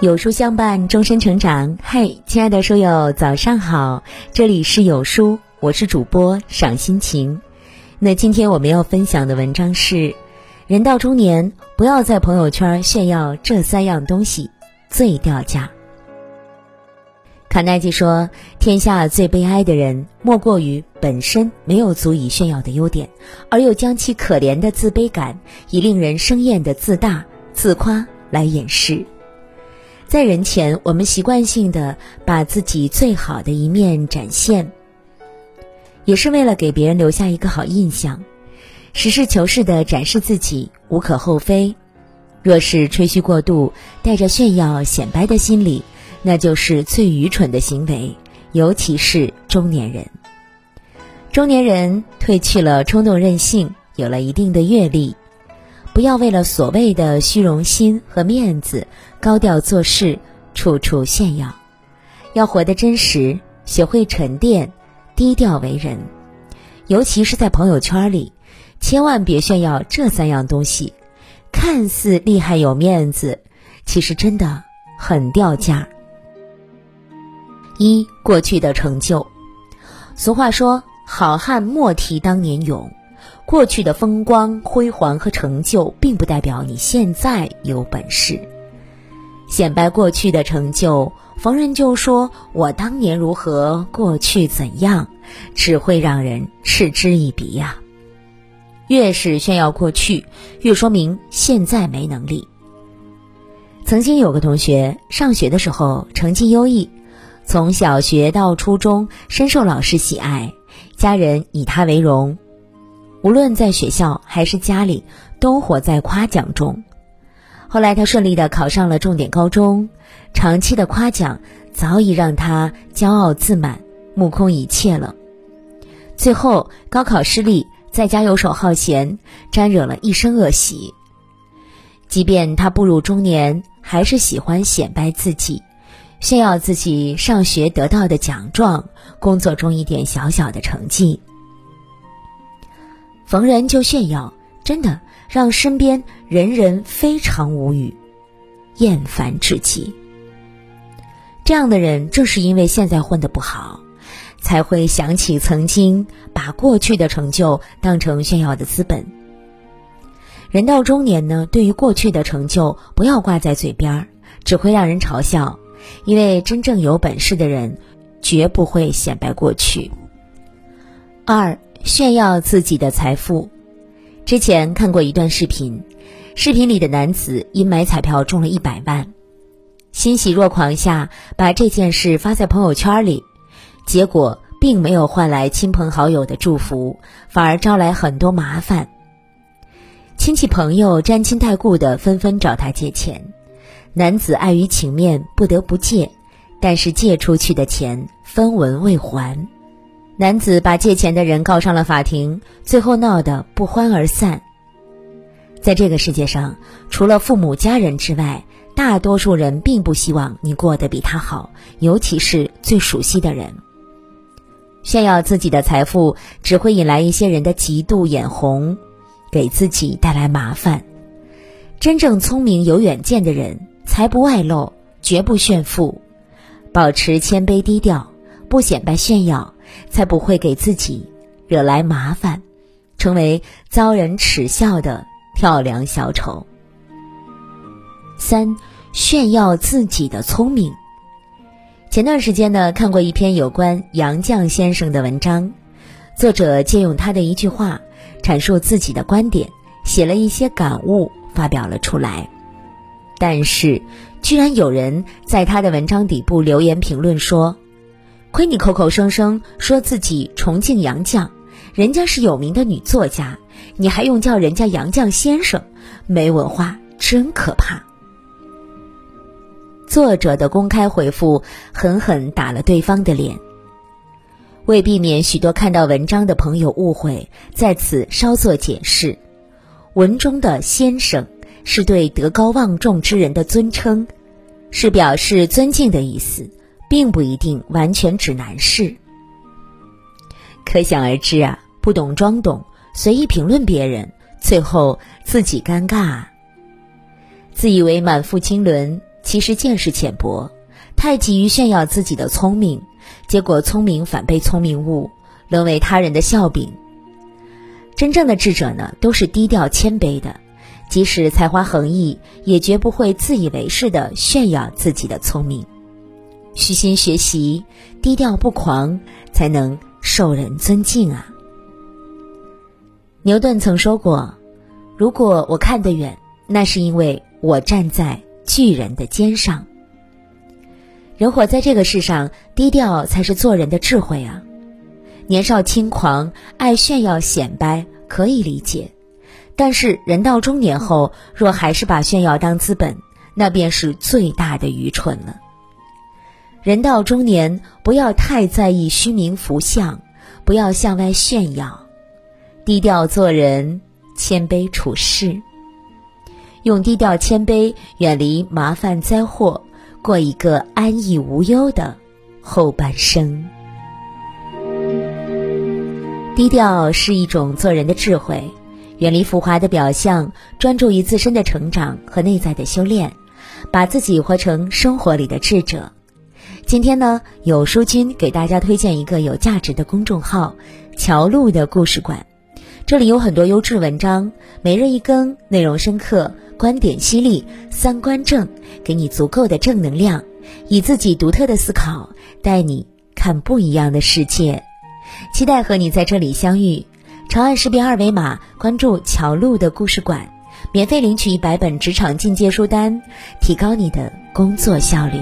有书相伴，终身成长。嗨，亲爱的书友，早上好！这里是有书，我是主播赏心情。那今天我们要分享的文章是：人到中年，不要在朋友圈炫耀这三样东西，最掉价。卡耐基说：“天下最悲哀的人，莫过于本身没有足以炫耀的优点，而又将其可怜的自卑感以令人生厌的自大、自夸来掩饰。”在人前，我们习惯性的把自己最好的一面展现，也是为了给别人留下一个好印象。实事求是的展示自己无可厚非。若是吹嘘过度，带着炫耀显摆的心理，那就是最愚蠢的行为。尤其是中年人，中年人褪去了冲动任性，有了一定的阅历。不要为了所谓的虚荣心和面子，高调做事，处处炫耀。要活得真实，学会沉淀，低调为人。尤其是在朋友圈里，千万别炫耀这三样东西。看似厉害有面子，其实真的很掉价。一过去的成就，俗话说：“好汉莫提当年勇。”过去的风光辉煌和成就，并不代表你现在有本事。显摆过去的成就，逢人就说我当年如何，过去怎样，只会让人嗤之以鼻呀。越是炫耀过去，越说明现在没能力。曾经有个同学，上学的时候成绩优异，从小学到初中深受老师喜爱，家人以他为荣。无论在学校还是家里，都活在夸奖中。后来他顺利的考上了重点高中，长期的夸奖早已让他骄傲自满、目空一切了。最后高考失利，在家游手好闲，沾惹了一身恶习。即便他步入中年，还是喜欢显摆自己，炫耀自己上学得到的奖状，工作中一点小小的成绩。逢人就炫耀，真的让身边人人非常无语，厌烦至极。这样的人正是因为现在混得不好，才会想起曾经把过去的成就当成炫耀的资本。人到中年呢，对于过去的成就不要挂在嘴边，只会让人嘲笑。因为真正有本事的人，绝不会显摆过去。二。炫耀自己的财富。之前看过一段视频，视频里的男子因买彩票中了一百万，欣喜若狂下把这件事发在朋友圈里，结果并没有换来亲朋好友的祝福，反而招来很多麻烦。亲戚朋友沾亲带故的纷纷找他借钱，男子碍于情面不得不借，但是借出去的钱分文未还。男子把借钱的人告上了法庭，最后闹得不欢而散。在这个世界上，除了父母家人之外，大多数人并不希望你过得比他好，尤其是最熟悉的人。炫耀自己的财富，只会引来一些人的嫉妒眼红，给自己带来麻烦。真正聪明有远见的人，才不外露，绝不炫富，保持谦卑低调，不显摆炫耀。才不会给自己惹来麻烦，成为遭人耻笑的跳梁小丑。三，炫耀自己的聪明。前段时间呢，看过一篇有关杨绛先生的文章，作者借用他的一句话阐述自己的观点，写了一些感悟发表了出来。但是，居然有人在他的文章底部留言评论说。亏你口口声声说自己崇敬杨绛，人家是有名的女作家，你还用叫人家杨绛先生，没文化真可怕。作者的公开回复狠狠打了对方的脸。为避免许多看到文章的朋友误会，在此稍作解释：文中的“先生”是对德高望重之人的尊称，是表示尊敬的意思。并不一定完全指男士，可想而知啊！不懂装懂，随意评论别人，最后自己尴尬。自以为满腹经纶，其实见识浅薄，太急于炫耀自己的聪明，结果聪明反被聪明误，沦为他人的笑柄。真正的智者呢，都是低调谦卑的，即使才华横溢，也绝不会自以为是的炫耀自己的聪明。虚心学习，低调不狂，才能受人尊敬啊。牛顿曾说过：“如果我看得远，那是因为我站在巨人的肩上。”人活在这个世上，低调才是做人的智慧啊。年少轻狂、爱炫耀显摆可以理解，但是人到中年后，若还是把炫耀当资本，那便是最大的愚蠢了。人到中年，不要太在意虚名浮相，不要向外炫耀。低调做人，谦卑处事，用低调谦卑远离麻烦灾祸，过一个安逸无忧的后半生。低调是一种做人的智慧，远离浮华的表象，专注于自身的成长和内在的修炼，把自己活成生活里的智者。今天呢，有书君给大家推荐一个有价值的公众号“乔路的故事馆”。这里有很多优质文章，每日一更，内容深刻，观点犀利，三观正，给你足够的正能量，以自己独特的思考带你看不一样的世界。期待和你在这里相遇。长按识别二维码关注乔路的故事馆，免费领取一百本职场进阶书单，提高你的工作效率。